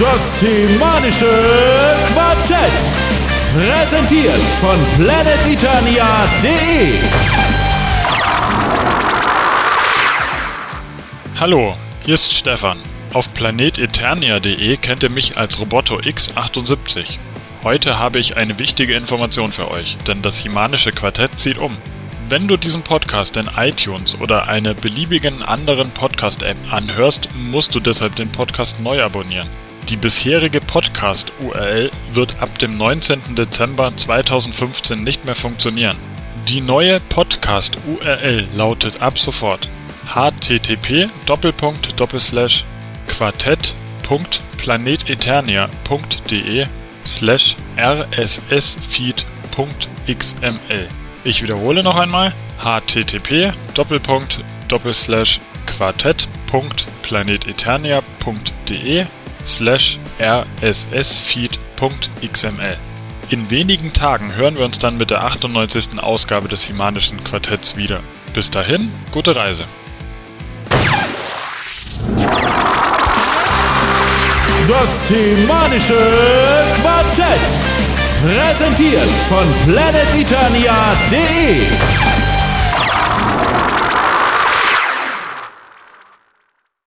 Das semanische Quartett. Präsentiert von planeteternia.de. Hallo, hier ist Stefan. Auf planeteternia.de kennt ihr mich als Roboto X78. Heute habe ich eine wichtige Information für euch, denn das Himanische Quartett zieht um. Wenn du diesen Podcast in iTunes oder einer beliebigen anderen Podcast-App anhörst, musst du deshalb den Podcast neu abonnieren. Die bisherige Podcast-URL wird ab dem 19. Dezember 2015 nicht mehr funktionieren. Die neue Podcast-URL lautet ab sofort http quartett.planeteternia.de slash rssfeed.xml. Ich wiederhole noch einmal http quartett.planeteternia.de slash rssfeed.xml. In wenigen Tagen hören wir uns dann mit der 98. Ausgabe des Himanischen Quartetts wieder. Bis dahin, gute Reise. Das semanische Quartett. Präsentiert von planeteternia.de.